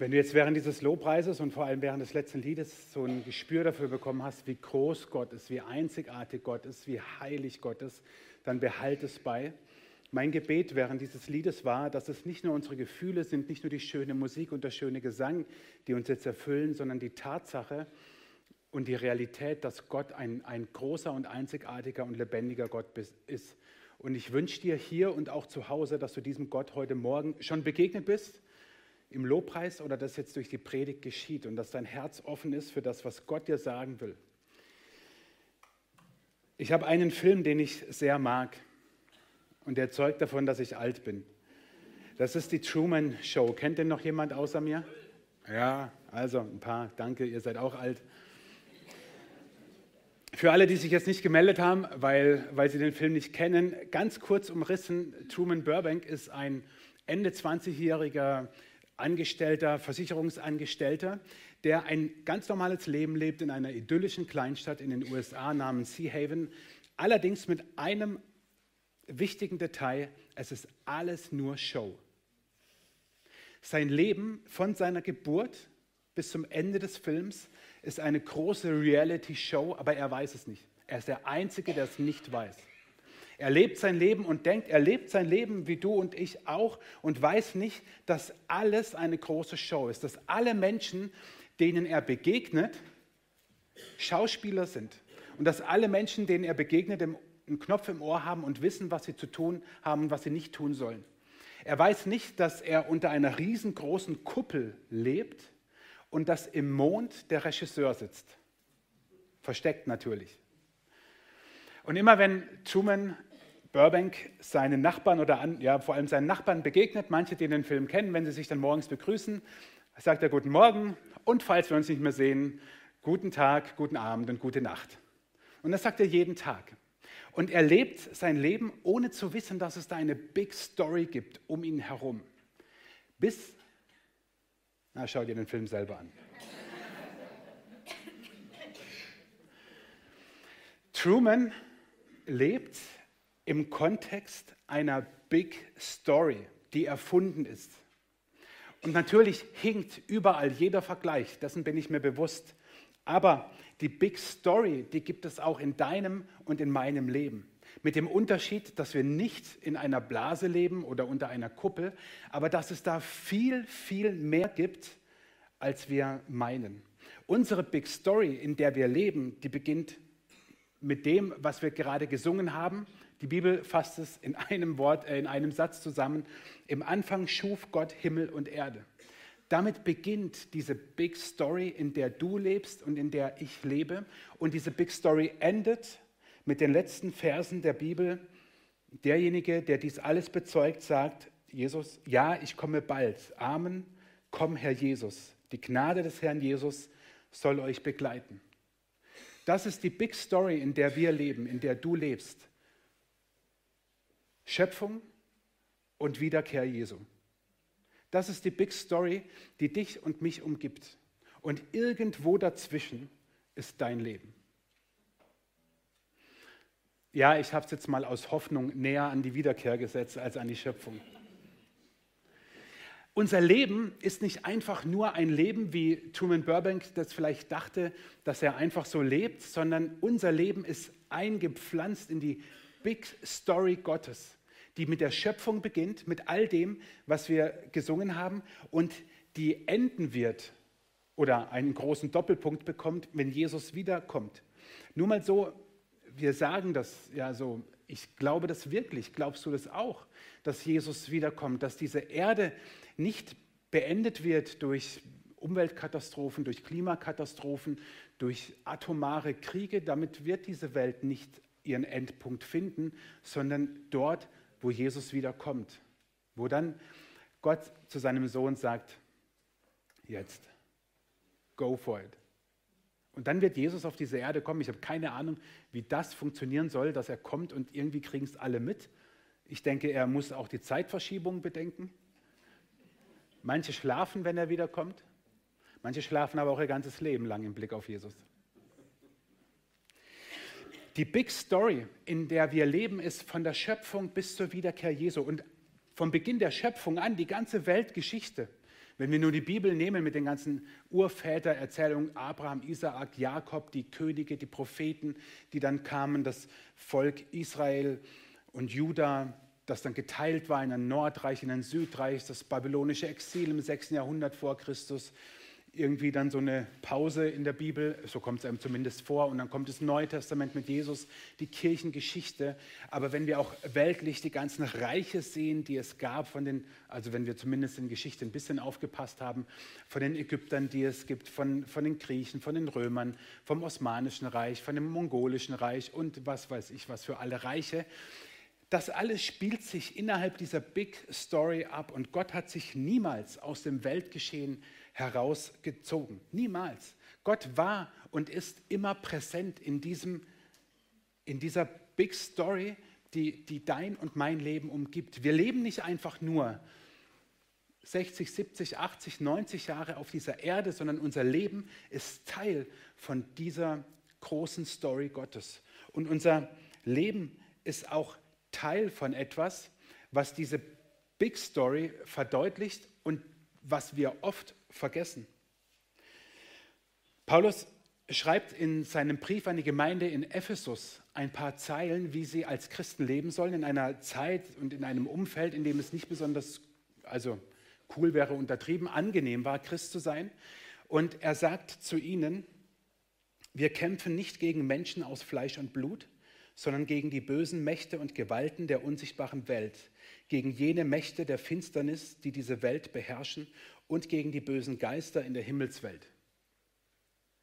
Wenn du jetzt während dieses Lobpreises und vor allem während des letzten Liedes so ein Gespür dafür bekommen hast, wie groß Gott ist, wie einzigartig Gott ist, wie heilig Gott ist, dann behalte es bei. Mein Gebet während dieses Liedes war, dass es nicht nur unsere Gefühle sind, nicht nur die schöne Musik und der schöne Gesang, die uns jetzt erfüllen, sondern die Tatsache und die Realität, dass Gott ein, ein großer und einzigartiger und lebendiger Gott ist. Und ich wünsche dir hier und auch zu Hause, dass du diesem Gott heute Morgen schon begegnet bist im Lobpreis oder das jetzt durch die Predigt geschieht und dass dein Herz offen ist für das, was Gott dir sagen will. Ich habe einen Film, den ich sehr mag und der zeugt davon, dass ich alt bin. Das ist die Truman Show. Kennt den noch jemand außer mir? Ja, also ein paar, danke, ihr seid auch alt. Für alle, die sich jetzt nicht gemeldet haben, weil, weil sie den Film nicht kennen, ganz kurz umrissen, Truman Burbank ist ein Ende 20-jähriger Angestellter, Versicherungsangestellter, der ein ganz normales Leben lebt in einer idyllischen Kleinstadt in den USA namens Sea Haven. Allerdings mit einem wichtigen Detail, es ist alles nur Show. Sein Leben von seiner Geburt bis zum Ende des Films ist eine große Reality-Show, aber er weiß es nicht. Er ist der Einzige, der es nicht weiß. Er lebt sein Leben und denkt, er lebt sein Leben wie du und ich auch und weiß nicht, dass alles eine große Show ist, dass alle Menschen, denen er begegnet, Schauspieler sind und dass alle Menschen, denen er begegnet, einen Knopf im Ohr haben und wissen, was sie zu tun haben und was sie nicht tun sollen. Er weiß nicht, dass er unter einer riesengroßen Kuppel lebt und dass im Mond der Regisseur sitzt. Versteckt natürlich. Und immer wenn Truman Burbank seinen Nachbarn oder an, ja, vor allem seinen Nachbarn begegnet, manche, die den Film kennen, wenn sie sich dann morgens begrüßen, sagt er Guten Morgen und falls wir uns nicht mehr sehen, guten Tag, guten Abend und gute Nacht. Und das sagt er jeden Tag. Und er lebt sein Leben, ohne zu wissen, dass es da eine Big Story gibt um ihn herum. Bis, na, schau dir den Film selber an. Truman lebt im Kontext einer Big Story, die erfunden ist. Und natürlich hinkt überall jeder Vergleich, dessen bin ich mir bewusst. Aber die Big Story, die gibt es auch in deinem und in meinem Leben. Mit dem Unterschied, dass wir nicht in einer Blase leben oder unter einer Kuppel, aber dass es da viel, viel mehr gibt, als wir meinen. Unsere Big Story, in der wir leben, die beginnt mit dem, was wir gerade gesungen haben, die Bibel fasst es in einem Wort, äh, in einem Satz zusammen. Im Anfang schuf Gott Himmel und Erde. Damit beginnt diese Big Story, in der du lebst und in der ich lebe. Und diese Big Story endet mit den letzten Versen der Bibel. Derjenige, der dies alles bezeugt, sagt, Jesus, ja, ich komme bald. Amen. Komm, Herr Jesus. Die Gnade des Herrn Jesus soll euch begleiten. Das ist die Big Story, in der wir leben, in der du lebst. Schöpfung und Wiederkehr Jesu. Das ist die Big Story, die dich und mich umgibt. Und irgendwo dazwischen ist dein Leben. Ja, ich habe es jetzt mal aus Hoffnung näher an die Wiederkehr gesetzt als an die Schöpfung. Unser Leben ist nicht einfach nur ein Leben, wie Truman Burbank das vielleicht dachte, dass er einfach so lebt, sondern unser Leben ist eingepflanzt in die Big Story Gottes die mit der Schöpfung beginnt, mit all dem, was wir gesungen haben und die enden wird oder einen großen Doppelpunkt bekommt, wenn Jesus wiederkommt. Nur mal so, wir sagen das ja so, ich glaube das wirklich. Glaubst du das auch, dass Jesus wiederkommt, dass diese Erde nicht beendet wird durch Umweltkatastrophen, durch Klimakatastrophen, durch atomare Kriege? Damit wird diese Welt nicht ihren Endpunkt finden, sondern dort wo Jesus wiederkommt, wo dann Gott zu seinem Sohn sagt, jetzt, go for it. Und dann wird Jesus auf diese Erde kommen. Ich habe keine Ahnung, wie das funktionieren soll, dass er kommt und irgendwie kriegen es alle mit. Ich denke, er muss auch die Zeitverschiebung bedenken. Manche schlafen, wenn er wiederkommt. Manche schlafen aber auch ihr ganzes Leben lang im Blick auf Jesus. Die Big Story, in der wir leben, ist von der Schöpfung bis zur Wiederkehr Jesu. Und vom Beginn der Schöpfung an, die ganze Weltgeschichte, Wenn wir nur die Bibel nehmen mit den ganzen Urvätererzählungen, Abraham, Isaak, Jakob, die Könige, die Propheten, die dann kamen, das Volk Israel und Juda, das dann geteilt war in ein Nordreich, in ein Südreich, das babylonische Exil im 6. Jahrhundert vor Christus, irgendwie dann so eine Pause in der Bibel, so kommt es einem zumindest vor, und dann kommt das Neue Testament mit Jesus, die Kirchengeschichte. Aber wenn wir auch weltlich die ganzen Reiche sehen, die es gab, von den, also wenn wir zumindest in Geschichte ein bisschen aufgepasst haben, von den Ägyptern, die es gibt, von, von den Griechen, von den Römern, vom Osmanischen Reich, von dem Mongolischen Reich und was weiß ich was für alle Reiche. Das alles spielt sich innerhalb dieser Big Story ab und Gott hat sich niemals aus dem Weltgeschehen herausgezogen. Niemals. Gott war und ist immer präsent in, diesem, in dieser Big Story, die, die dein und mein Leben umgibt. Wir leben nicht einfach nur 60, 70, 80, 90 Jahre auf dieser Erde, sondern unser Leben ist Teil von dieser großen Story Gottes. Und unser Leben ist auch Teil von etwas, was diese Big Story verdeutlicht und was wir oft vergessen. Paulus schreibt in seinem Brief an die Gemeinde in Ephesus ein paar Zeilen, wie sie als Christen leben sollen, in einer Zeit und in einem Umfeld, in dem es nicht besonders, also cool wäre, untertrieben, angenehm war, Christ zu sein. Und er sagt zu ihnen, wir kämpfen nicht gegen Menschen aus Fleisch und Blut, sondern gegen die bösen Mächte und Gewalten der unsichtbaren Welt, gegen jene Mächte der Finsternis, die diese Welt beherrschen und gegen die bösen Geister in der Himmelswelt.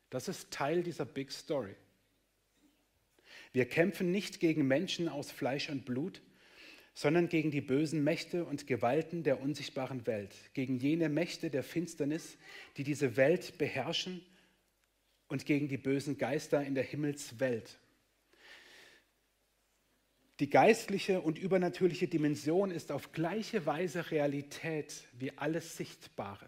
Das ist Teil dieser Big Story. Wir kämpfen nicht gegen Menschen aus Fleisch und Blut, sondern gegen die bösen Mächte und Gewalten der unsichtbaren Welt, gegen jene Mächte der Finsternis, die diese Welt beherrschen und gegen die bösen Geister in der Himmelswelt. Die geistliche und übernatürliche Dimension ist auf gleiche Weise Realität wie alles Sichtbare.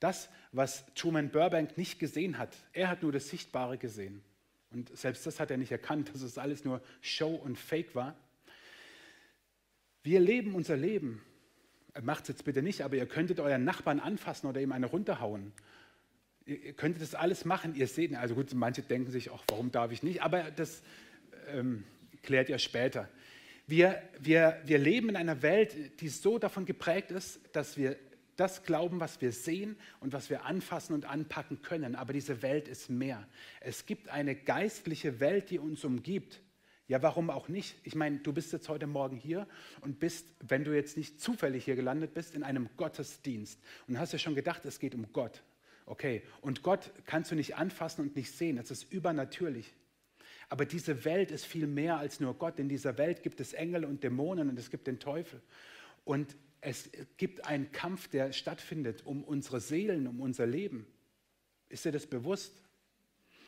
Das, was Truman Burbank nicht gesehen hat, er hat nur das Sichtbare gesehen. Und selbst das hat er nicht erkannt, dass es alles nur Show und Fake war. Wir leben unser Leben. Macht es jetzt bitte nicht, aber ihr könntet euren Nachbarn anfassen oder ihm eine runterhauen. Ihr könntet das alles machen. Ihr seht, also gut, manche denken sich, ach, warum darf ich nicht? Aber das, ähm, klärt ihr später. Wir, wir, wir leben in einer Welt, die so davon geprägt ist, dass wir das glauben, was wir sehen und was wir anfassen und anpacken können. Aber diese Welt ist mehr. Es gibt eine geistliche Welt, die uns umgibt. Ja, warum auch nicht? Ich meine, du bist jetzt heute Morgen hier und bist, wenn du jetzt nicht zufällig hier gelandet bist, in einem Gottesdienst und hast ja schon gedacht, es geht um Gott. Okay, und Gott kannst du nicht anfassen und nicht sehen. Es ist übernatürlich. Aber diese Welt ist viel mehr als nur Gott. In dieser Welt gibt es Engel und Dämonen und es gibt den Teufel. Und es gibt einen Kampf, der stattfindet um unsere Seelen, um unser Leben. Ist dir das bewusst?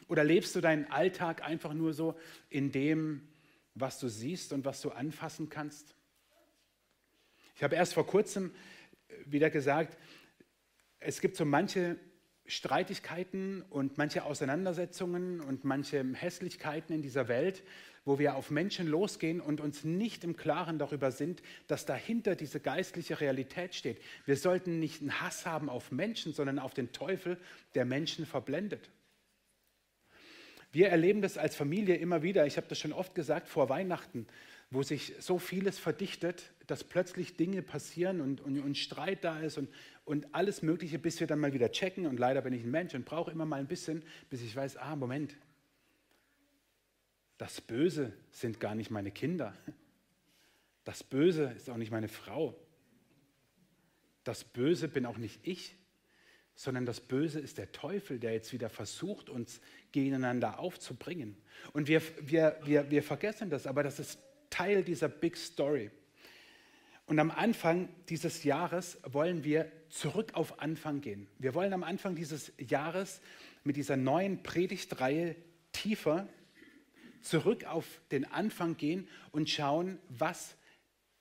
Oder lebst du deinen Alltag einfach nur so in dem, was du siehst und was du anfassen kannst? Ich habe erst vor kurzem wieder gesagt, es gibt so manche Streitigkeiten und manche Auseinandersetzungen und manche Hässlichkeiten in dieser Welt, wo wir auf Menschen losgehen und uns nicht im Klaren darüber sind, dass dahinter diese geistliche Realität steht. Wir sollten nicht einen Hass haben auf Menschen, sondern auf den Teufel, der Menschen verblendet. Wir erleben das als Familie immer wieder. Ich habe das schon oft gesagt vor Weihnachten wo sich so vieles verdichtet, dass plötzlich Dinge passieren und, und, und Streit da ist und, und alles Mögliche, bis wir dann mal wieder checken. Und leider bin ich ein Mensch und brauche immer mal ein bisschen, bis ich weiß, ah, Moment, das Böse sind gar nicht meine Kinder. Das Böse ist auch nicht meine Frau. Das Böse bin auch nicht ich, sondern das Böse ist der Teufel, der jetzt wieder versucht, uns gegeneinander aufzubringen. Und wir, wir, wir, wir vergessen das, aber das ist Teil dieser Big Story. Und am Anfang dieses Jahres wollen wir zurück auf Anfang gehen. Wir wollen am Anfang dieses Jahres mit dieser neuen Predigtreihe tiefer zurück auf den Anfang gehen und schauen, was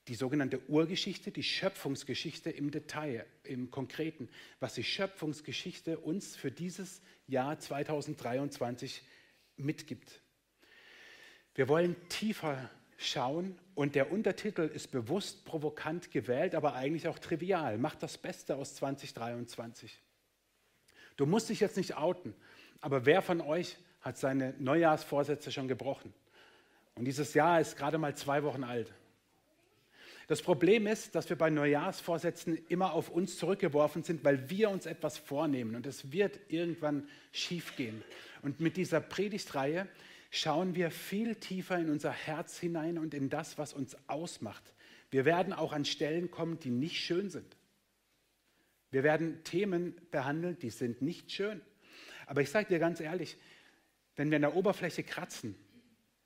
die sogenannte Urgeschichte, die Schöpfungsgeschichte im Detail, im Konkreten, was die Schöpfungsgeschichte uns für dieses Jahr 2023 mitgibt. Wir wollen tiefer schauen und der Untertitel ist bewusst provokant gewählt, aber eigentlich auch trivial. Mach das Beste aus 2023. Du musst dich jetzt nicht outen, aber wer von euch hat seine Neujahrsvorsätze schon gebrochen? Und dieses Jahr ist gerade mal zwei Wochen alt. Das Problem ist, dass wir bei Neujahrsvorsätzen immer auf uns zurückgeworfen sind, weil wir uns etwas vornehmen und es wird irgendwann schiefgehen. Und mit dieser Predigtreihe schauen wir viel tiefer in unser Herz hinein und in das, was uns ausmacht. Wir werden auch an Stellen kommen, die nicht schön sind. Wir werden Themen behandeln, die sind nicht schön. Aber ich sage dir ganz ehrlich, wenn wir an der Oberfläche kratzen,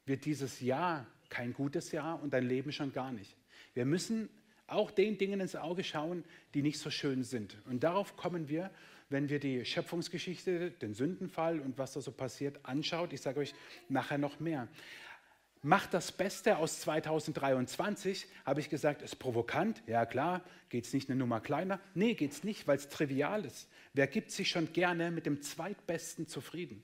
wird dieses Jahr kein gutes Jahr und dein Leben schon gar nicht. Wir müssen auch den Dingen ins Auge schauen, die nicht so schön sind. Und darauf kommen wir, wenn wir die Schöpfungsgeschichte, den Sündenfall und was da so passiert anschaut. Ich sage euch nachher noch mehr. Macht das Beste aus 2023, habe ich gesagt, ist provokant. Ja klar, geht es nicht eine Nummer kleiner? Nee, geht es nicht, weil es trivial ist. Wer gibt sich schon gerne mit dem Zweitbesten zufrieden?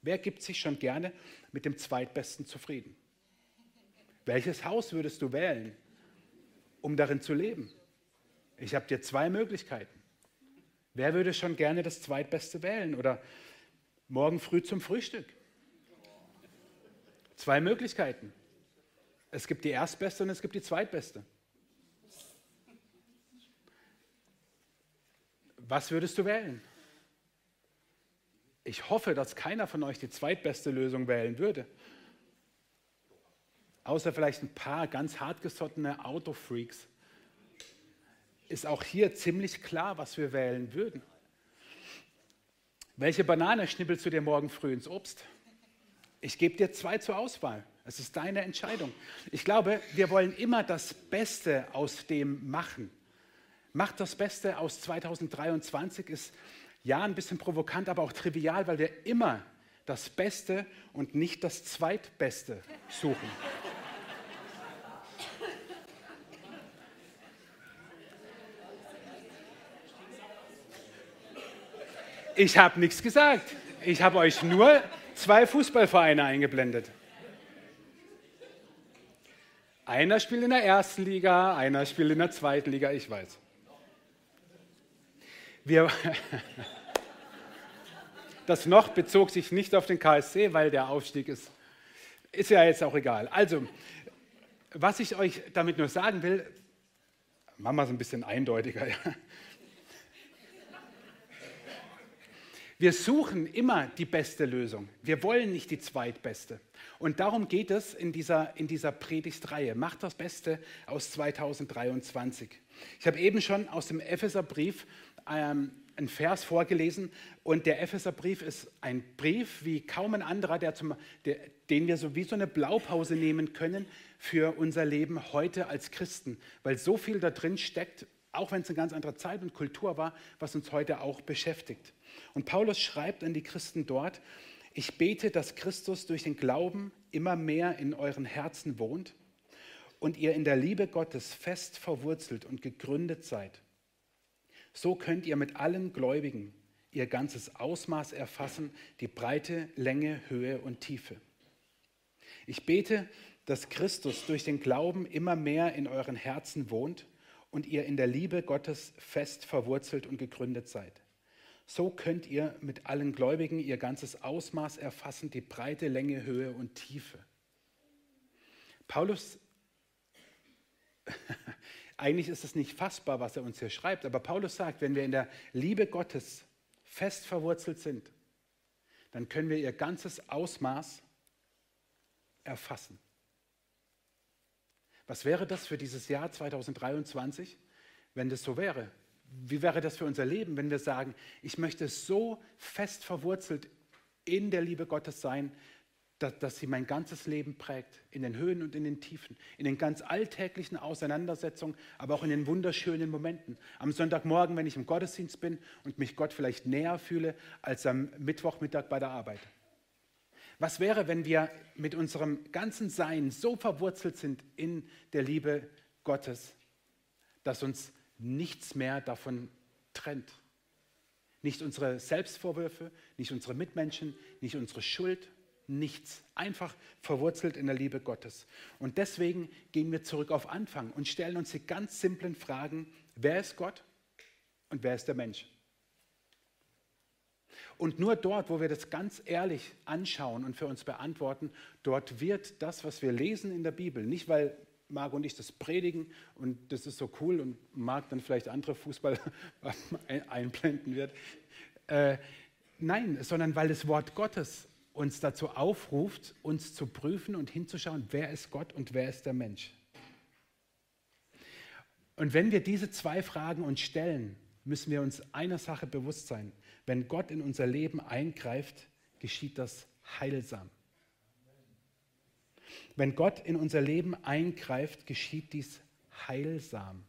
Wer gibt sich schon gerne mit dem Zweitbesten zufrieden? Welches Haus würdest du wählen, um darin zu leben? Ich habe dir zwei Möglichkeiten. Wer würde schon gerne das Zweitbeste wählen oder morgen früh zum Frühstück? Zwei Möglichkeiten. Es gibt die Erstbeste und es gibt die Zweitbeste. Was würdest du wählen? Ich hoffe, dass keiner von euch die zweitbeste Lösung wählen würde. Außer vielleicht ein paar ganz hartgesottene Autofreaks ist auch hier ziemlich klar, was wir wählen würden. Welche Banane schnippelst du dir morgen früh ins Obst? Ich gebe dir zwei zur Auswahl. Es ist deine Entscheidung. Ich glaube, wir wollen immer das Beste aus dem machen. Macht das Beste aus 2023 ist ja ein bisschen provokant, aber auch trivial, weil wir immer das Beste und nicht das Zweitbeste suchen. Ich habe nichts gesagt. Ich habe euch nur zwei Fußballvereine eingeblendet. Einer spielt in der ersten Liga, einer spielt in der zweiten Liga, ich weiß. Wir das noch bezog sich nicht auf den KSC, weil der Aufstieg ist. Ist ja jetzt auch egal. Also, was ich euch damit nur sagen will, machen wir es ein bisschen eindeutiger. Ja. Wir suchen immer die beste Lösung. Wir wollen nicht die zweitbeste. Und darum geht es in dieser, in dieser Predigtreihe. Macht das Beste aus 2023. Ich habe eben schon aus dem Epheserbrief ähm, einen Vers vorgelesen und der Epheserbrief ist ein Brief wie kaum ein anderer, der zum, der, den wir so wie so eine Blaupause nehmen können für unser Leben heute als Christen, weil so viel da drin steckt, auch wenn es eine ganz andere Zeit und Kultur war, was uns heute auch beschäftigt. Und Paulus schreibt an die Christen dort, ich bete, dass Christus durch den Glauben immer mehr in euren Herzen wohnt und ihr in der Liebe Gottes fest verwurzelt und gegründet seid. So könnt ihr mit allen Gläubigen ihr ganzes Ausmaß erfassen, die Breite, Länge, Höhe und Tiefe. Ich bete, dass Christus durch den Glauben immer mehr in euren Herzen wohnt und ihr in der Liebe Gottes fest verwurzelt und gegründet seid. So könnt ihr mit allen Gläubigen ihr ganzes Ausmaß erfassen, die Breite, Länge, Höhe und Tiefe. Paulus, eigentlich ist es nicht fassbar, was er uns hier schreibt, aber Paulus sagt, wenn wir in der Liebe Gottes fest verwurzelt sind, dann können wir ihr ganzes Ausmaß erfassen. Was wäre das für dieses Jahr 2023, wenn das so wäre? Wie wäre das für unser Leben, wenn wir sagen, ich möchte so fest verwurzelt in der Liebe Gottes sein, dass, dass, sie mein ganzes Leben prägt, in den Höhen und in den Tiefen, in den ganz alltäglichen Auseinandersetzungen, aber auch in den wunderschönen Momenten. Am Sonntagmorgen, wenn ich im Gottesdienst bin und mich Gott vielleicht näher fühle als am Mittwochmittag bei der Arbeit. Was wäre, wenn wir mit unserem ganzen Sein so verwurzelt sind in der Liebe Gottes, dass uns nichts mehr davon trennt. Nicht unsere Selbstvorwürfe, nicht unsere Mitmenschen, nicht unsere Schuld, nichts. Einfach verwurzelt in der Liebe Gottes. Und deswegen gehen wir zurück auf Anfang und stellen uns die ganz simplen Fragen, wer ist Gott und wer ist der Mensch? Und nur dort, wo wir das ganz ehrlich anschauen und für uns beantworten, dort wird das, was wir lesen in der Bibel, nicht weil Marc und ich das predigen und das ist so cool und Marc dann vielleicht andere Fußball einblenden wird. Äh, nein, sondern weil das Wort Gottes uns dazu aufruft, uns zu prüfen und hinzuschauen, wer ist Gott und wer ist der Mensch. Und wenn wir diese zwei Fragen uns stellen, müssen wir uns einer Sache bewusst sein. Wenn Gott in unser Leben eingreift, geschieht das heilsam. Wenn Gott in unser Leben eingreift, geschieht dies heilsam.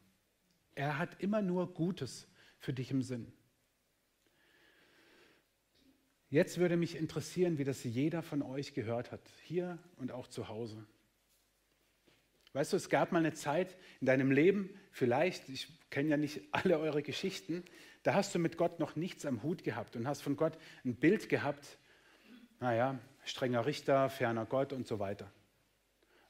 Er hat immer nur Gutes für dich im Sinn. Jetzt würde mich interessieren, wie das jeder von euch gehört hat, hier und auch zu Hause. Weißt du, es gab mal eine Zeit in deinem Leben, vielleicht, ich kenne ja nicht alle eure Geschichten, da hast du mit Gott noch nichts am Hut gehabt und hast von Gott ein Bild gehabt, naja, strenger Richter, ferner Gott und so weiter.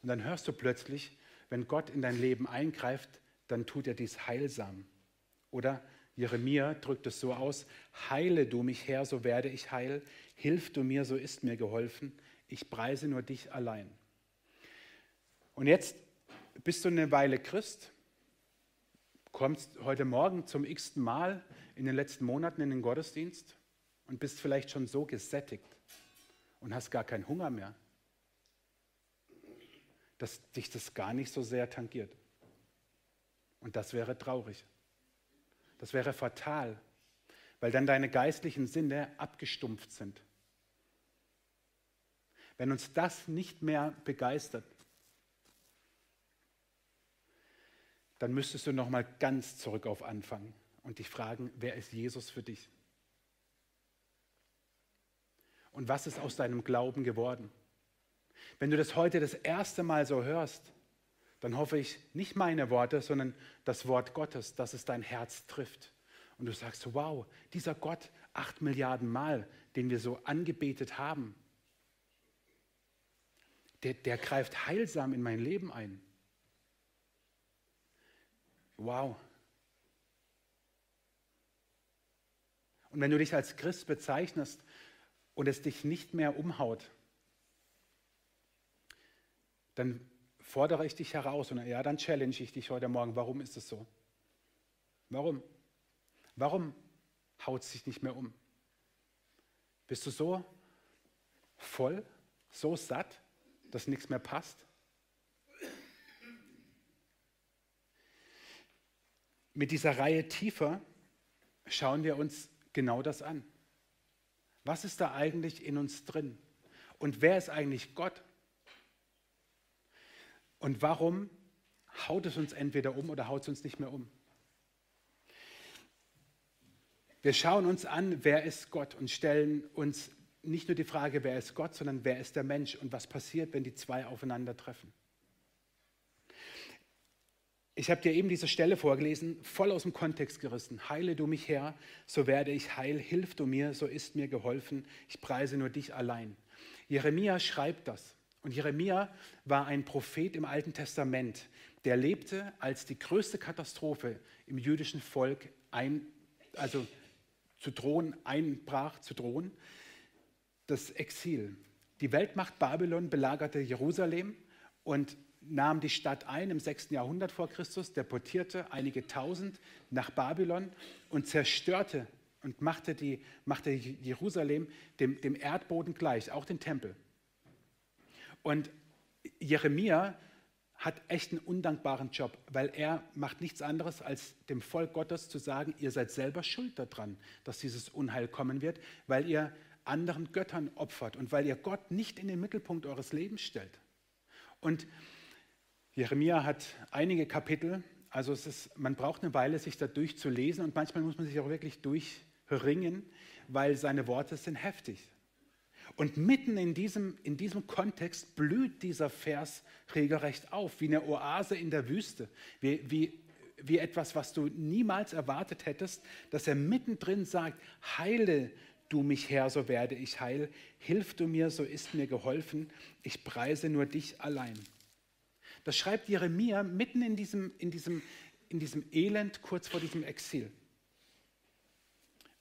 Und dann hörst du plötzlich, wenn Gott in dein Leben eingreift, dann tut er dies heilsam. Oder Jeremia drückt es so aus, heile du mich Herr, so werde ich heil, hilf du mir, so ist mir geholfen, ich preise nur dich allein. Und jetzt bist du eine Weile Christ, kommst heute Morgen zum x-ten Mal in den letzten Monaten in den Gottesdienst und bist vielleicht schon so gesättigt und hast gar keinen Hunger mehr, dass dich das gar nicht so sehr tangiert. Und das wäre traurig. Das wäre fatal, weil dann deine geistlichen Sinne abgestumpft sind. Wenn uns das nicht mehr begeistert, dann müsstest du noch mal ganz zurück auf Anfang und dich fragen, wer ist Jesus für dich? Und was ist aus deinem Glauben geworden? Wenn du das heute das erste Mal so hörst, dann hoffe ich nicht meine Worte, sondern das Wort Gottes, dass es dein Herz trifft. Und du sagst, wow, dieser Gott, acht Milliarden Mal, den wir so angebetet haben, der, der greift heilsam in mein Leben ein. Wow. Und wenn du dich als Christ bezeichnest und es dich nicht mehr umhaut, dann fordere ich dich heraus und ja, dann challenge ich dich heute Morgen. Warum ist es so? Warum? Warum haut es dich nicht mehr um? Bist du so voll, so satt, dass nichts mehr passt? Mit dieser Reihe tiefer schauen wir uns genau das an. Was ist da eigentlich in uns drin? Und wer ist eigentlich Gott? Und warum haut es uns entweder um oder haut es uns nicht mehr um? Wir schauen uns an, wer ist Gott und stellen uns nicht nur die Frage, wer ist Gott, sondern wer ist der Mensch und was passiert, wenn die zwei aufeinandertreffen. Ich habe dir eben diese Stelle vorgelesen, voll aus dem Kontext gerissen. Heile du mich Herr, so werde ich heil. Hilf du mir, so ist mir geholfen. Ich preise nur dich allein. Jeremia schreibt das. Und Jeremia war ein Prophet im Alten Testament, der lebte, als die größte Katastrophe im jüdischen Volk ein, also zu drohen, einbrach, zu drohen, das Exil. Die Weltmacht Babylon belagerte Jerusalem und nahm die Stadt ein im 6. Jahrhundert vor Christus, deportierte einige tausend nach Babylon und zerstörte und machte, die, machte Jerusalem dem, dem Erdboden gleich, auch den Tempel. Und Jeremia hat echt einen undankbaren Job, weil er macht nichts anderes, als dem Volk Gottes zu sagen, ihr seid selber schuld daran, dass dieses Unheil kommen wird, weil ihr anderen Göttern opfert und weil ihr Gott nicht in den Mittelpunkt eures Lebens stellt. Und Jeremia hat einige Kapitel, also es ist, man braucht eine Weile, sich da durchzulesen und manchmal muss man sich auch wirklich durchringen, weil seine Worte sind heftig. Und mitten in diesem, in diesem Kontext blüht dieser Vers regelrecht auf, wie eine Oase in der Wüste, wie, wie, wie etwas, was du niemals erwartet hättest, dass er mittendrin sagt, heile du mich Herr, so werde ich heil. Hilf du mir, so ist mir geholfen. Ich preise nur dich allein. Das schreibt Jeremia mitten in diesem, in diesem, in diesem Elend, kurz vor diesem Exil.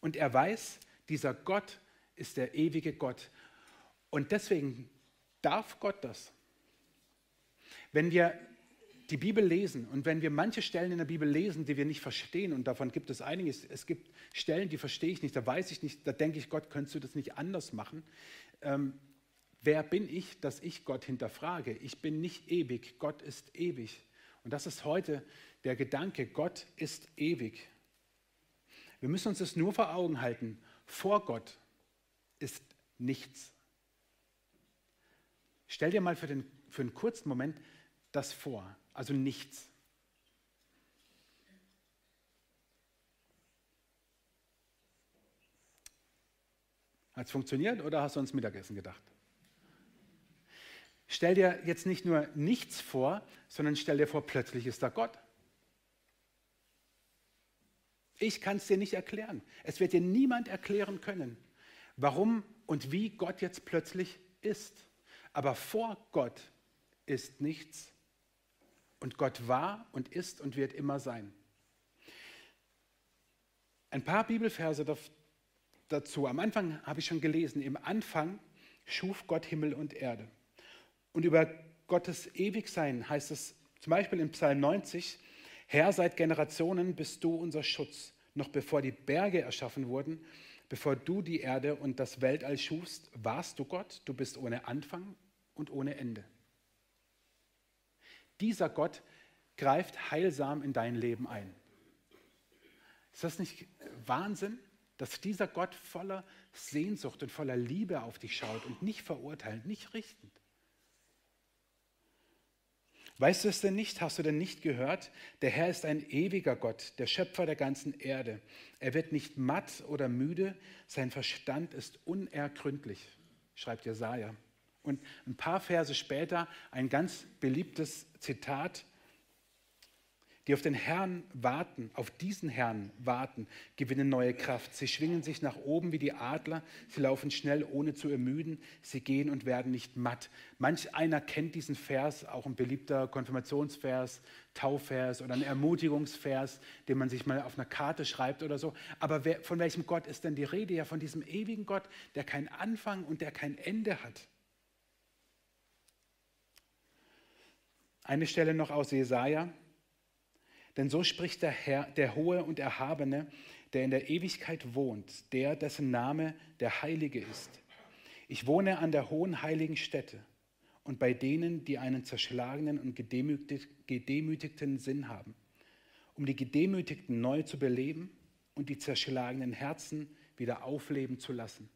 Und er weiß, dieser Gott ist der ewige Gott. Und deswegen darf Gott das. Wenn wir die Bibel lesen und wenn wir manche Stellen in der Bibel lesen, die wir nicht verstehen, und davon gibt es einiges, es gibt Stellen, die verstehe ich nicht, da weiß ich nicht, da denke ich, Gott, könntest du das nicht anders machen? Ähm, wer bin ich, dass ich Gott hinterfrage? Ich bin nicht ewig, Gott ist ewig. Und das ist heute der Gedanke, Gott ist ewig. Wir müssen uns das nur vor Augen halten. Vor Gott ist nichts. Stell dir mal für, den, für einen kurzen Moment das vor, also nichts. Hat es funktioniert oder hast du uns Mittagessen gedacht? Stell dir jetzt nicht nur nichts vor, sondern stell dir vor, plötzlich ist da Gott. Ich kann es dir nicht erklären. Es wird dir niemand erklären können, warum und wie Gott jetzt plötzlich ist. Aber vor Gott ist nichts. Und Gott war und ist und wird immer sein. Ein paar Bibelverse dazu. Am Anfang habe ich schon gelesen, im Anfang schuf Gott Himmel und Erde. Und über Gottes Ewigsein heißt es zum Beispiel in Psalm 90, Herr, seit Generationen bist du unser Schutz. Noch bevor die Berge erschaffen wurden, bevor du die Erde und das Weltall schufst, warst du Gott. Du bist ohne Anfang und ohne Ende. Dieser Gott greift heilsam in dein Leben ein. Ist das nicht Wahnsinn, dass dieser Gott voller Sehnsucht und voller Liebe auf dich schaut und nicht verurteilend, nicht richtend? Weißt du es denn nicht? Hast du denn nicht gehört? Der Herr ist ein ewiger Gott, der Schöpfer der ganzen Erde. Er wird nicht matt oder müde, sein Verstand ist unergründlich, schreibt Jesaja. Und ein paar Verse später ein ganz beliebtes Zitat die auf den Herrn warten, auf diesen Herrn warten, gewinnen neue Kraft. Sie schwingen sich nach oben wie die Adler, sie laufen schnell, ohne zu ermüden, sie gehen und werden nicht matt. Manch einer kennt diesen Vers, auch ein beliebter Konfirmationsvers, Taufvers oder ein Ermutigungsvers, den man sich mal auf einer Karte schreibt oder so. Aber wer, von welchem Gott ist denn die Rede? Ja, von diesem ewigen Gott, der keinen Anfang und der kein Ende hat. Eine Stelle noch aus Jesaja. Denn so spricht der Herr, der Hohe und Erhabene, der in der Ewigkeit wohnt, der, dessen Name der Heilige ist. Ich wohne an der hohen heiligen Stätte und bei denen, die einen zerschlagenen und gedemütigten Sinn haben, um die Gedemütigten neu zu beleben und die zerschlagenen Herzen wieder aufleben zu lassen.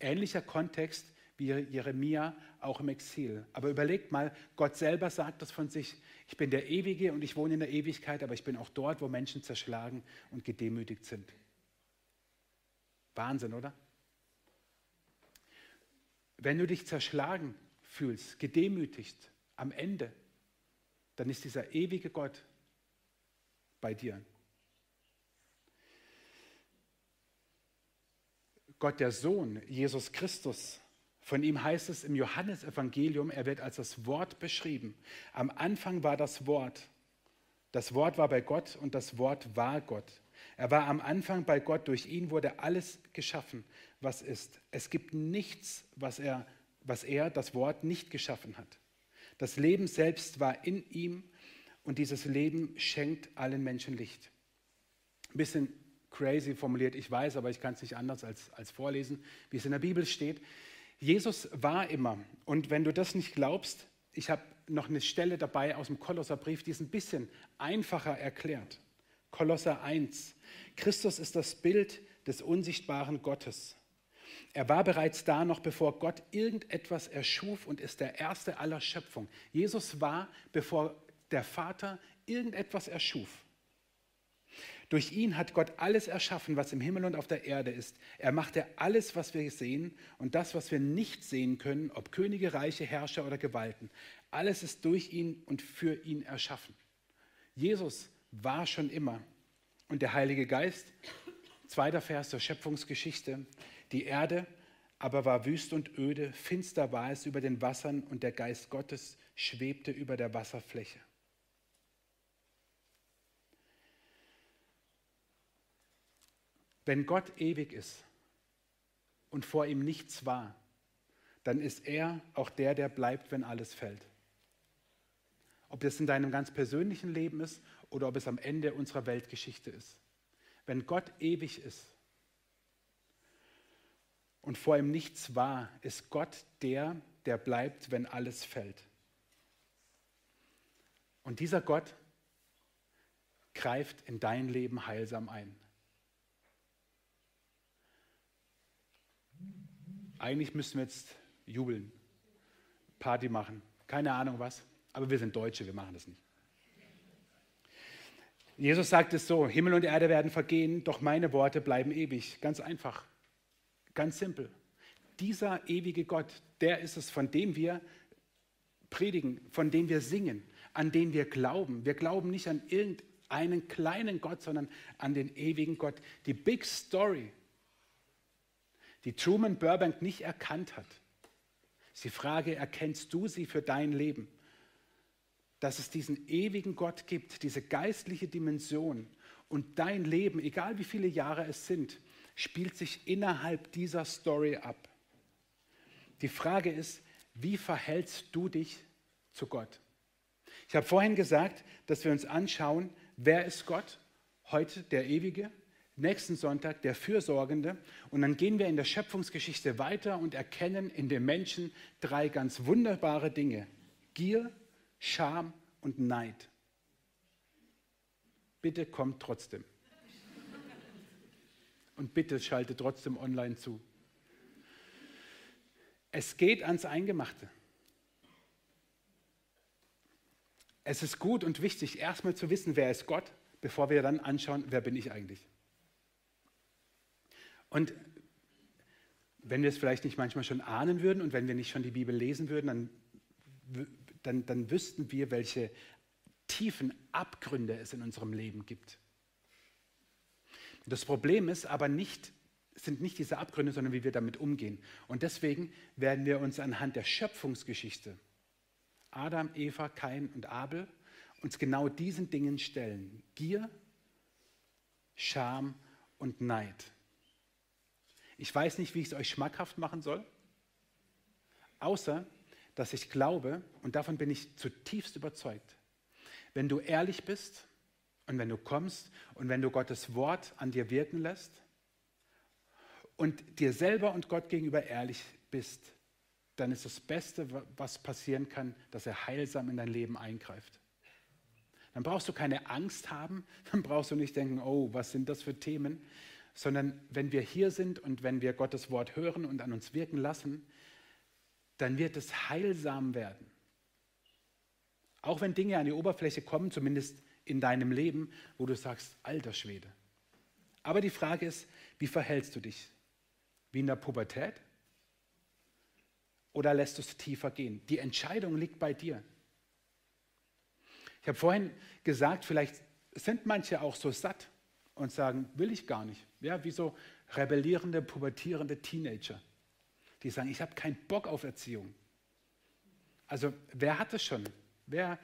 Ähnlicher Kontext wie Jeremia auch im Exil. Aber überlegt mal, Gott selber sagt das von sich. Ich bin der Ewige und ich wohne in der Ewigkeit, aber ich bin auch dort, wo Menschen zerschlagen und gedemütigt sind. Wahnsinn, oder? Wenn du dich zerschlagen fühlst, gedemütigt, am Ende, dann ist dieser ewige Gott bei dir. Gott der Sohn, Jesus Christus, von ihm heißt es im Johannesevangelium, er wird als das Wort beschrieben. Am Anfang war das Wort. Das Wort war bei Gott und das Wort war Gott. Er war am Anfang bei Gott, durch ihn wurde alles geschaffen, was ist. Es gibt nichts, was er, was er, das Wort, nicht geschaffen hat. Das Leben selbst war in ihm und dieses Leben schenkt allen Menschen Licht. Ein bisschen crazy formuliert, ich weiß, aber ich kann es nicht anders als, als vorlesen, wie es in der Bibel steht. Jesus war immer. Und wenn du das nicht glaubst, ich habe noch eine Stelle dabei aus dem Kolosserbrief, die ist ein bisschen einfacher erklärt. Kolosser 1. Christus ist das Bild des unsichtbaren Gottes. Er war bereits da, noch bevor Gott irgendetwas erschuf und ist der Erste aller Schöpfung. Jesus war, bevor der Vater irgendetwas erschuf. Durch ihn hat Gott alles erschaffen, was im Himmel und auf der Erde ist. Er machte alles, was wir sehen und das, was wir nicht sehen können, ob Könige, Reiche, Herrscher oder Gewalten. Alles ist durch ihn und für ihn erschaffen. Jesus war schon immer. Und der Heilige Geist, Zweiter Vers zur Schöpfungsgeschichte. Die Erde aber war wüst und öde, finster war es über den Wassern und der Geist Gottes schwebte über der Wasserfläche. Wenn Gott ewig ist und vor ihm nichts war, dann ist er auch der, der bleibt, wenn alles fällt. Ob das in deinem ganz persönlichen Leben ist oder ob es am Ende unserer Weltgeschichte ist. Wenn Gott ewig ist und vor ihm nichts war, ist Gott der, der bleibt, wenn alles fällt. Und dieser Gott greift in dein Leben heilsam ein. Eigentlich müssten wir jetzt jubeln, Party machen, keine Ahnung was, aber wir sind Deutsche, wir machen das nicht. Jesus sagt es so, Himmel und Erde werden vergehen, doch meine Worte bleiben ewig. Ganz einfach, ganz simpel. Dieser ewige Gott, der ist es, von dem wir predigen, von dem wir singen, an den wir glauben. Wir glauben nicht an irgendeinen kleinen Gott, sondern an den ewigen Gott. Die Big Story, die Truman Burbank nicht erkannt hat, ist die Frage, erkennst du sie für dein Leben? dass es diesen ewigen Gott gibt, diese geistliche Dimension. Und dein Leben, egal wie viele Jahre es sind, spielt sich innerhalb dieser Story ab. Die Frage ist, wie verhältst du dich zu Gott? Ich habe vorhin gesagt, dass wir uns anschauen, wer ist Gott? Heute der Ewige, nächsten Sonntag der Fürsorgende. Und dann gehen wir in der Schöpfungsgeschichte weiter und erkennen in dem Menschen drei ganz wunderbare Dinge. Gier, Scham und Neid. Bitte kommt trotzdem. Und bitte schalte trotzdem online zu. Es geht ans Eingemachte. Es ist gut und wichtig, erstmal zu wissen, wer ist Gott, bevor wir dann anschauen, wer bin ich eigentlich. Und wenn wir es vielleicht nicht manchmal schon ahnen würden und wenn wir nicht schon die Bibel lesen würden, dann dann, dann wüssten wir, welche tiefen Abgründe es in unserem Leben gibt. Das Problem ist aber nicht, sind nicht diese Abgründe, sondern wie wir damit umgehen. Und deswegen werden wir uns anhand der Schöpfungsgeschichte, Adam, Eva, Kain und Abel, uns genau diesen Dingen stellen. Gier, Scham und Neid. Ich weiß nicht, wie ich es euch schmackhaft machen soll, außer dass ich glaube, und davon bin ich zutiefst überzeugt, wenn du ehrlich bist und wenn du kommst und wenn du Gottes Wort an dir wirken lässt und dir selber und Gott gegenüber ehrlich bist, dann ist das Beste, was passieren kann, dass er heilsam in dein Leben eingreift. Dann brauchst du keine Angst haben, dann brauchst du nicht denken, oh, was sind das für Themen, sondern wenn wir hier sind und wenn wir Gottes Wort hören und an uns wirken lassen, dann wird es heilsam werden. Auch wenn Dinge an die Oberfläche kommen, zumindest in deinem Leben, wo du sagst, alter Schwede. Aber die Frage ist, wie verhältst du dich? Wie in der Pubertät? Oder lässt du es tiefer gehen? Die Entscheidung liegt bei dir. Ich habe vorhin gesagt, vielleicht sind manche auch so satt und sagen, will ich gar nicht. Ja, wie so rebellierende, pubertierende Teenager die sagen, ich habe keinen Bock auf Erziehung. Also wer hat das schon? Wer?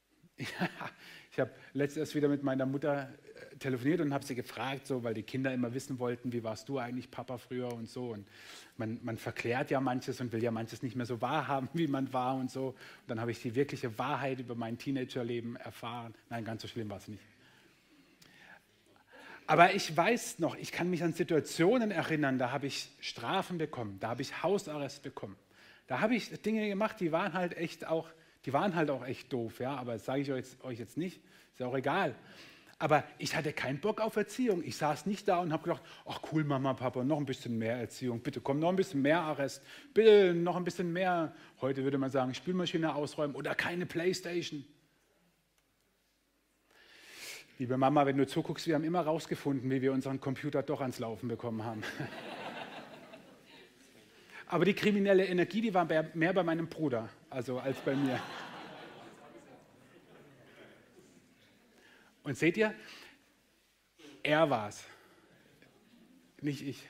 ich habe letztens wieder mit meiner Mutter äh, telefoniert und habe sie gefragt, so, weil die Kinder immer wissen wollten, wie warst du eigentlich Papa früher und so. Und man, man verklärt ja manches und will ja manches nicht mehr so wahrhaben, wie man war und so. Und dann habe ich die wirkliche Wahrheit über mein Teenagerleben erfahren. Nein, ganz so schlimm war es nicht. Aber ich weiß noch, ich kann mich an Situationen erinnern, da habe ich Strafen bekommen, da habe ich Hausarrest bekommen. Da habe ich Dinge gemacht, die waren halt echt auch, die waren halt auch echt doof, ja, aber das sage ich euch, euch jetzt nicht, ist ja auch egal. Aber ich hatte keinen Bock auf Erziehung. Ich saß nicht da und habe gedacht, ach cool, Mama, Papa, noch ein bisschen mehr Erziehung. Bitte komm, noch ein bisschen mehr Arrest. Bitte noch ein bisschen mehr, heute würde man sagen, Spülmaschine ausräumen oder keine Playstation. Liebe Mama, wenn du zuguckst, wir haben immer rausgefunden, wie wir unseren Computer doch ans Laufen bekommen haben. Aber die kriminelle Energie, die war mehr bei meinem Bruder, also als bei mir. Und seht ihr, er war es. Nicht ich.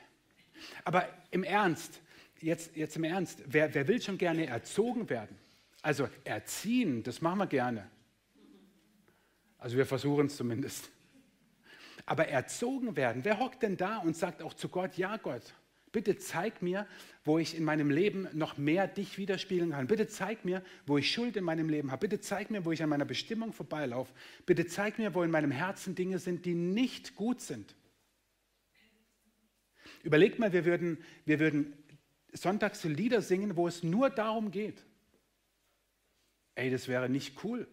Aber im Ernst, jetzt, jetzt im Ernst, wer, wer will schon gerne erzogen werden? Also erziehen, das machen wir gerne. Also wir versuchen es zumindest. Aber erzogen werden, wer hockt denn da und sagt auch zu Gott, ja Gott, bitte zeig mir, wo ich in meinem Leben noch mehr dich widerspiegeln kann. Bitte zeig mir, wo ich Schuld in meinem Leben habe. Bitte zeig mir, wo ich an meiner Bestimmung vorbeilaufe. Bitte zeig mir, wo in meinem Herzen Dinge sind, die nicht gut sind. Überlegt mal, wir würden, wir würden sonntags Lieder singen, wo es nur darum geht. Ey, das wäre nicht cool.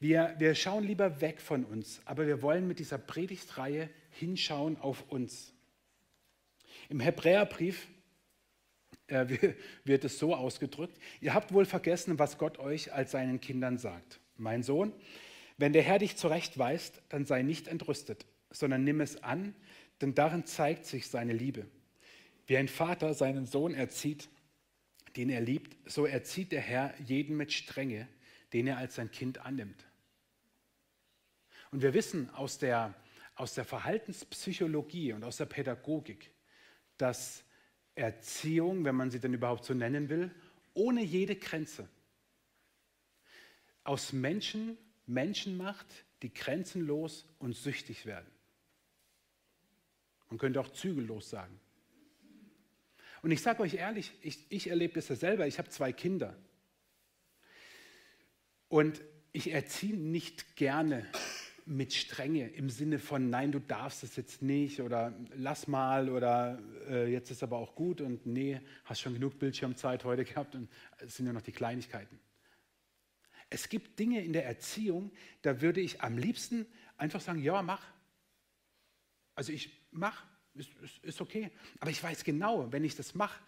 Wir, wir schauen lieber weg von uns, aber wir wollen mit dieser Predigtreihe hinschauen auf uns. Im Hebräerbrief äh, wird es so ausgedrückt, ihr habt wohl vergessen, was Gott euch als seinen Kindern sagt. Mein Sohn, wenn der Herr dich zurechtweist, dann sei nicht entrüstet, sondern nimm es an, denn darin zeigt sich seine Liebe. Wie ein Vater seinen Sohn erzieht, den er liebt, so erzieht der Herr jeden mit Strenge, den er als sein Kind annimmt. Und wir wissen aus der, aus der Verhaltenspsychologie und aus der Pädagogik, dass Erziehung, wenn man sie denn überhaupt so nennen will, ohne jede Grenze aus Menschen Menschen macht, die grenzenlos und süchtig werden. Man könnte auch zügellos sagen. Und ich sage euch ehrlich, ich, ich erlebe das ja selber, ich habe zwei Kinder. Und ich erziehe nicht gerne mit Strenge im Sinne von, nein, du darfst es jetzt nicht oder lass mal oder äh, jetzt ist aber auch gut und nee, hast schon genug Bildschirmzeit heute gehabt und es sind ja noch die Kleinigkeiten. Es gibt Dinge in der Erziehung, da würde ich am liebsten einfach sagen, ja, mach. Also ich mach, ist, ist, ist okay. Aber ich weiß genau, wenn ich das mache,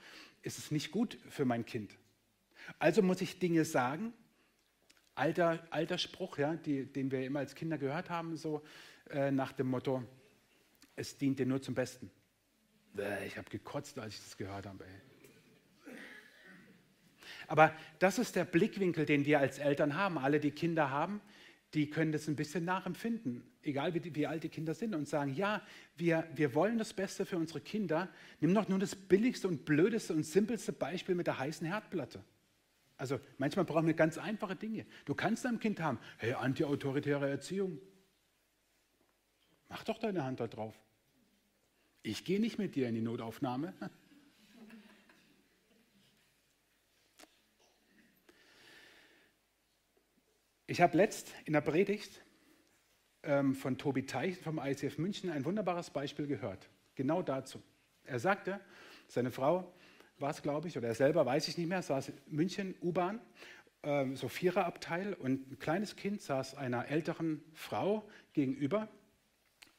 ist es nicht gut für mein Kind. Also muss ich Dinge sagen, alter, alter Spruch, ja, die, den wir immer als Kinder gehört haben, so äh, nach dem Motto, es dient dir nur zum Besten. Ich habe gekotzt, als ich das gehört habe. Ey. Aber das ist der Blickwinkel, den wir als Eltern haben. Alle, die Kinder haben, die können das ein bisschen nachempfinden, egal wie, wie alt die Kinder sind, und sagen, ja, wir, wir wollen das Beste für unsere Kinder. Nimm doch nur das billigste und blödeste und simpelste Beispiel mit der heißen Herdplatte. Also manchmal brauchen wir ganz einfache Dinge. Du kannst deinem Kind haben, hey, antiautoritäre Erziehung. Mach doch deine Hand da drauf. Ich gehe nicht mit dir in die Notaufnahme. Ich habe letzt in der Predigt ähm, von Tobi Teich vom ICF München ein wunderbares Beispiel gehört. Genau dazu. Er sagte, seine Frau war es, glaube ich, oder er selber, weiß ich nicht mehr, saß in München, U-Bahn, äh, so Viererabteil und ein kleines Kind saß einer älteren Frau gegenüber,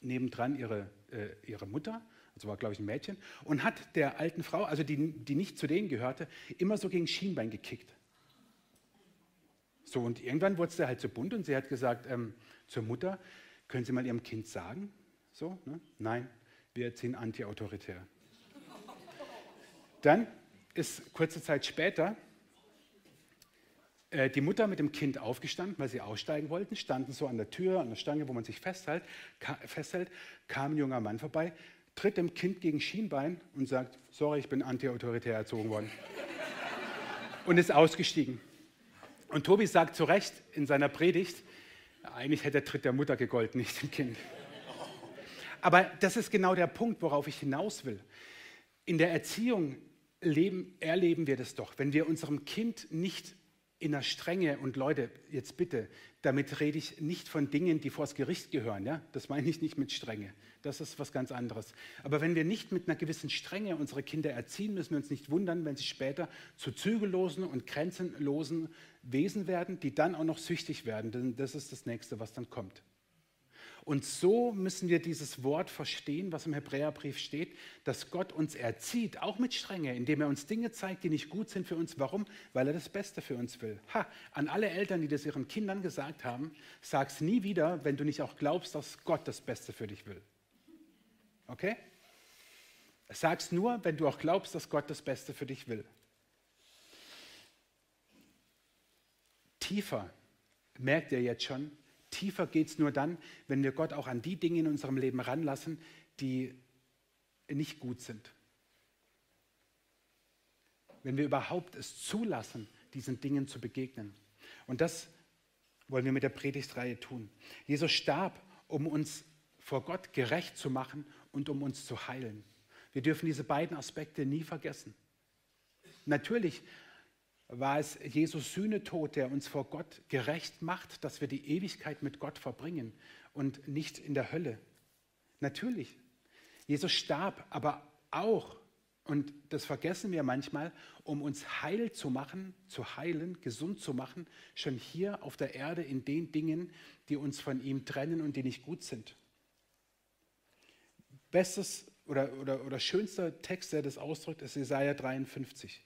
nebendran ihre, äh, ihre Mutter, also war, glaube ich, ein Mädchen, und hat der alten Frau, also die, die nicht zu denen gehörte, immer so gegen Schienbein gekickt. So, und irgendwann wurde es da halt so bunt und sie hat gesagt ähm, zur Mutter, können Sie mal Ihrem Kind sagen? So, ne? Nein, wir erziehen antiautoritär. Dann ist kurze Zeit später äh, die Mutter mit dem Kind aufgestanden, weil sie aussteigen wollten, standen so an der Tür, an der Stange, wo man sich festhält, ka festhält, kam ein junger Mann vorbei, tritt dem Kind gegen Schienbein und sagt, sorry, ich bin antiautoritär erzogen worden. und ist ausgestiegen. Und Tobi sagt zu Recht in seiner Predigt, eigentlich hätte der Tritt der Mutter gegolten, nicht dem Kind. Aber das ist genau der Punkt, worauf ich hinaus will. In der Erziehung leben, erleben wir das doch, wenn wir unserem Kind nicht in der Strenge, und Leute, jetzt bitte, damit rede ich nicht von Dingen, die vors Gericht gehören, ja? das meine ich nicht mit Strenge, das ist was ganz anderes. Aber wenn wir nicht mit einer gewissen Strenge unsere Kinder erziehen, müssen wir uns nicht wundern, wenn sie später zu zügellosen und grenzenlosen Wesen werden, die dann auch noch süchtig werden, denn das ist das Nächste, was dann kommt. Und so müssen wir dieses Wort verstehen, was im Hebräerbrief steht, dass Gott uns erzieht, auch mit Strenge, indem er uns Dinge zeigt, die nicht gut sind für uns. Warum? Weil er das Beste für uns will. Ha, an alle Eltern, die das ihren Kindern gesagt haben, sag's nie wieder, wenn du nicht auch glaubst, dass Gott das Beste für dich will. Okay? Sag's nur, wenn du auch glaubst, dass Gott das Beste für dich will. Tiefer merkt ihr jetzt schon, Tiefer geht es nur dann, wenn wir Gott auch an die Dinge in unserem Leben ranlassen, die nicht gut sind. Wenn wir überhaupt es zulassen, diesen Dingen zu begegnen. Und das wollen wir mit der Predigtreihe tun. Jesus starb, um uns vor Gott gerecht zu machen und um uns zu heilen. Wir dürfen diese beiden Aspekte nie vergessen. Natürlich war es Jesus Sühnetod, der uns vor Gott gerecht macht, dass wir die Ewigkeit mit Gott verbringen und nicht in der Hölle. Natürlich. Jesus starb aber auch, und das vergessen wir manchmal, um uns heil zu machen, zu heilen, gesund zu machen, schon hier auf der Erde in den Dingen, die uns von ihm trennen und die nicht gut sind. Bestes oder, oder, oder schönster Text, der das ausdrückt, ist Jesaja 53.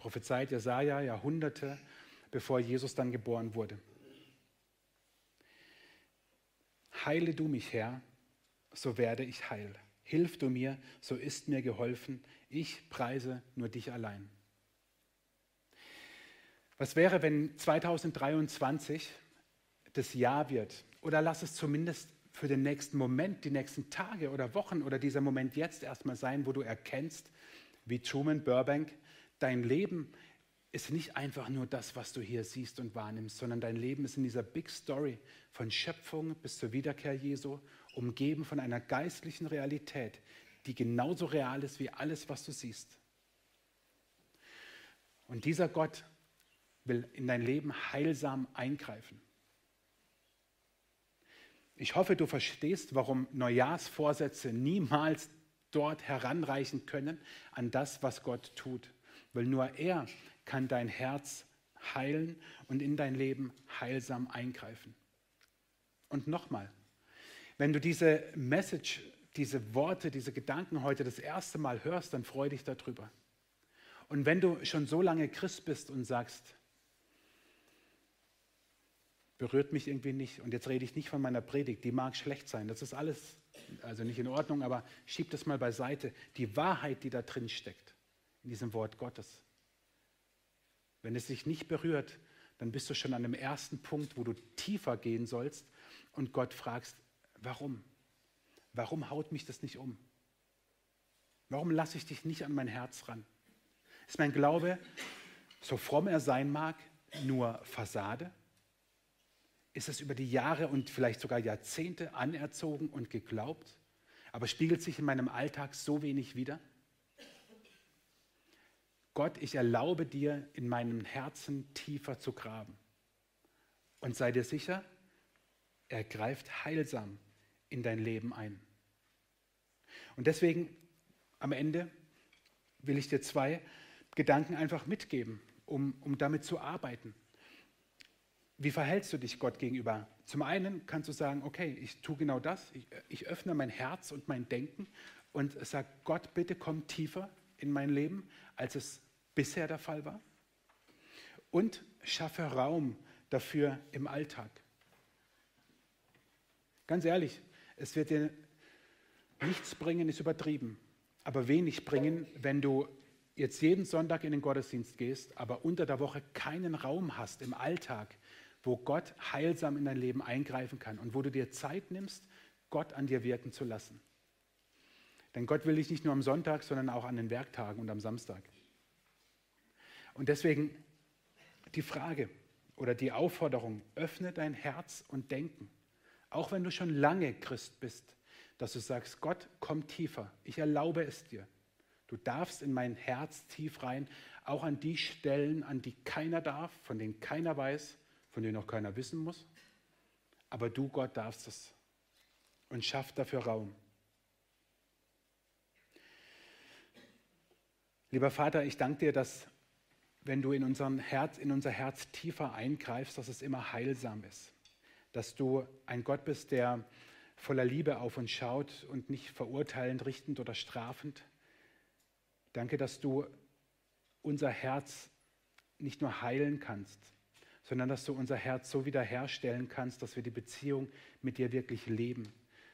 prophezeit Jesaja Jahrhunderte, bevor Jesus dann geboren wurde. Heile du mich, Herr, so werde ich heil. Hilf du mir, so ist mir geholfen. Ich preise nur dich allein. Was wäre, wenn 2023 das Jahr wird? Oder lass es zumindest für den nächsten Moment, die nächsten Tage oder Wochen oder dieser Moment jetzt erstmal sein, wo du erkennst, wie Truman Burbank, Dein Leben ist nicht einfach nur das, was du hier siehst und wahrnimmst, sondern dein Leben ist in dieser Big Story von Schöpfung bis zur Wiederkehr Jesu, umgeben von einer geistlichen Realität, die genauso real ist wie alles, was du siehst. Und dieser Gott will in dein Leben heilsam eingreifen. Ich hoffe, du verstehst, warum Neujahrsvorsätze niemals dort heranreichen können an das, was Gott tut weil nur er kann dein Herz heilen und in dein Leben heilsam eingreifen. Und nochmal, wenn du diese Message, diese Worte, diese Gedanken heute das erste Mal hörst, dann freu dich darüber. Und wenn du schon so lange Christ bist und sagst, berührt mich irgendwie nicht, und jetzt rede ich nicht von meiner Predigt, die mag schlecht sein, das ist alles, also nicht in Ordnung, aber schieb das mal beiseite. Die Wahrheit, die da drin steckt, in diesem Wort Gottes. Wenn es dich nicht berührt, dann bist du schon an dem ersten Punkt, wo du tiefer gehen sollst und Gott fragst, warum? Warum haut mich das nicht um? Warum lasse ich dich nicht an mein Herz ran? Ist mein Glaube, so fromm er sein mag, nur Fassade? Ist es über die Jahre und vielleicht sogar Jahrzehnte anerzogen und geglaubt, aber spiegelt sich in meinem Alltag so wenig wider? Gott, ich erlaube dir, in meinem Herzen tiefer zu graben. Und sei dir sicher, er greift heilsam in dein Leben ein. Und deswegen am Ende will ich dir zwei Gedanken einfach mitgeben, um, um damit zu arbeiten. Wie verhältst du dich Gott gegenüber? Zum einen kannst du sagen, okay, ich tue genau das, ich, ich öffne mein Herz und mein Denken und sage, Gott, bitte komm tiefer in mein Leben, als es bisher der Fall war. Und schaffe Raum dafür im Alltag. Ganz ehrlich, es wird dir nichts bringen, ist übertrieben, aber wenig bringen, wenn du jetzt jeden Sonntag in den Gottesdienst gehst, aber unter der Woche keinen Raum hast im Alltag, wo Gott heilsam in dein Leben eingreifen kann und wo du dir Zeit nimmst, Gott an dir wirken zu lassen. Denn Gott will dich nicht nur am Sonntag, sondern auch an den Werktagen und am Samstag. Und deswegen die Frage oder die Aufforderung, öffne dein Herz und Denken, auch wenn du schon lange Christ bist, dass du sagst, Gott, komm tiefer, ich erlaube es dir. Du darfst in mein Herz tief rein, auch an die Stellen, an die keiner darf, von denen keiner weiß, von denen auch keiner wissen muss. Aber du, Gott, darfst es und schaff dafür Raum. Lieber Vater, ich danke dir, dass wenn du in, unseren Herz, in unser Herz tiefer eingreifst, dass es immer heilsam ist. dass du ein Gott bist, der voller Liebe auf uns schaut und nicht verurteilend, richtend oder strafend. Danke, dass du unser Herz nicht nur heilen kannst, sondern dass du unser Herz so wiederherstellen kannst, dass wir die Beziehung mit dir wirklich leben.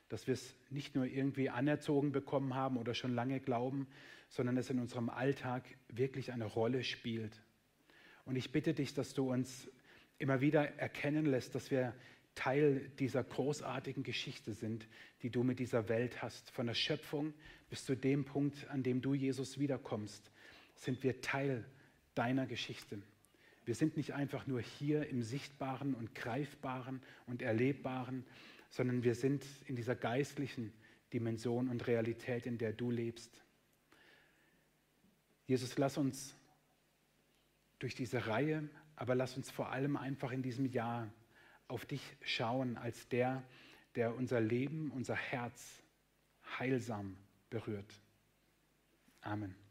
Dass wir es nicht nur irgendwie anerzogen bekommen haben oder schon lange glauben, sondern es in unserem Alltag wirklich eine Rolle spielt. Und ich bitte dich, dass du uns immer wieder erkennen lässt, dass wir Teil dieser großartigen Geschichte sind, die du mit dieser Welt hast. Von der Schöpfung bis zu dem Punkt, an dem du, Jesus, wiederkommst, sind wir Teil deiner Geschichte. Wir sind nicht einfach nur hier im Sichtbaren und Greifbaren und Erlebbaren, sondern wir sind in dieser geistlichen Dimension und Realität, in der du lebst. Jesus, lass uns durch diese Reihe, aber lass uns vor allem einfach in diesem Jahr auf dich schauen als der, der unser Leben, unser Herz heilsam berührt. Amen.